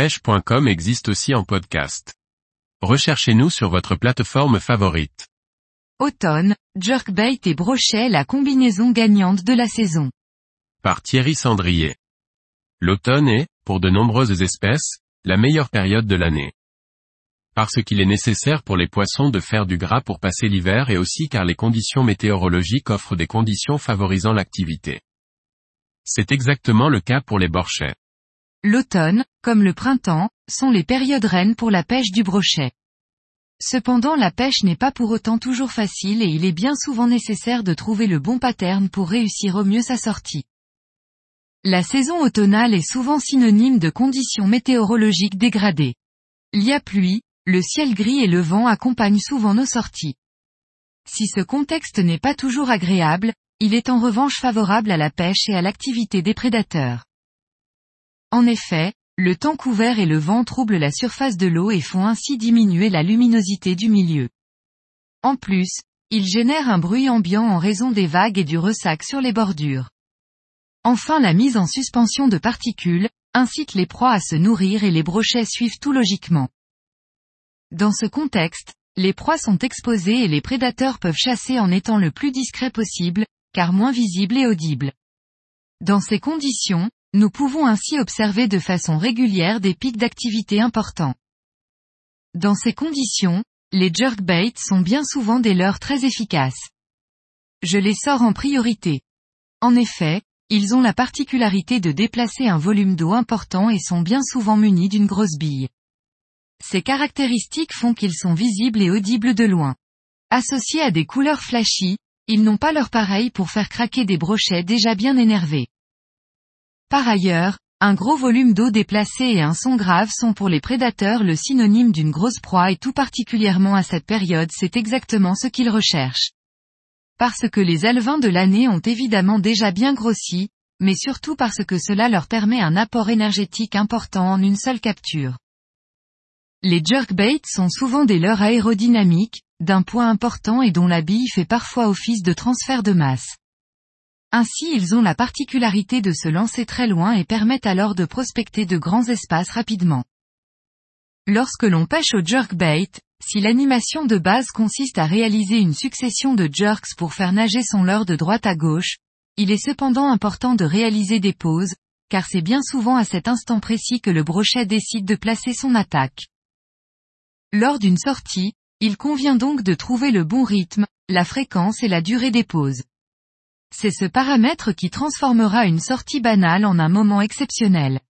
pêche.com existe aussi en podcast. Recherchez-nous sur votre plateforme favorite. Automne, jerkbait et brochet la combinaison gagnante de la saison. Par Thierry Sandrier. L'automne est, pour de nombreuses espèces, la meilleure période de l'année. Parce qu'il est nécessaire pour les poissons de faire du gras pour passer l'hiver et aussi car les conditions météorologiques offrent des conditions favorisant l'activité. C'est exactement le cas pour les borchets. L'automne, comme le printemps, sont les périodes reines pour la pêche du brochet. Cependant la pêche n'est pas pour autant toujours facile et il est bien souvent nécessaire de trouver le bon pattern pour réussir au mieux sa sortie. La saison automnale est souvent synonyme de conditions météorologiques dégradées. Il y a pluie, le ciel gris et le vent accompagnent souvent nos sorties. Si ce contexte n'est pas toujours agréable, il est en revanche favorable à la pêche et à l'activité des prédateurs. En effet, le temps couvert et le vent troublent la surface de l'eau et font ainsi diminuer la luminosité du milieu. En plus, ils génèrent un bruit ambiant en raison des vagues et du ressac sur les bordures. Enfin la mise en suspension de particules, incite les proies à se nourrir et les brochets suivent tout logiquement. Dans ce contexte, les proies sont exposées et les prédateurs peuvent chasser en étant le plus discret possible, car moins visibles et audibles. Dans ces conditions, nous pouvons ainsi observer de façon régulière des pics d'activité importants. Dans ces conditions, les jerkbaits sont bien souvent des leurres très efficaces. Je les sors en priorité. En effet, ils ont la particularité de déplacer un volume d'eau important et sont bien souvent munis d'une grosse bille. Ces caractéristiques font qu'ils sont visibles et audibles de loin. Associés à des couleurs flashy, ils n'ont pas leur pareil pour faire craquer des brochets déjà bien énervés. Par ailleurs, un gros volume d'eau déplacé et un son grave sont pour les prédateurs le synonyme d'une grosse proie et tout particulièrement à cette période c'est exactement ce qu'ils recherchent parce que les alevins de l'année ont évidemment déjà bien grossi, mais surtout parce que cela leur permet un apport énergétique important en une seule capture. Les jerkbaits sont souvent des leurres aérodynamiques, d'un poids important et dont la bille fait parfois office de transfert de masse. Ainsi ils ont la particularité de se lancer très loin et permettent alors de prospecter de grands espaces rapidement. Lorsque l'on pêche au jerkbait, si l'animation de base consiste à réaliser une succession de jerks pour faire nager son leurre de droite à gauche, il est cependant important de réaliser des pauses, car c'est bien souvent à cet instant précis que le brochet décide de placer son attaque. Lors d'une sortie, il convient donc de trouver le bon rythme, la fréquence et la durée des pauses. C'est ce paramètre qui transformera une sortie banale en un moment exceptionnel.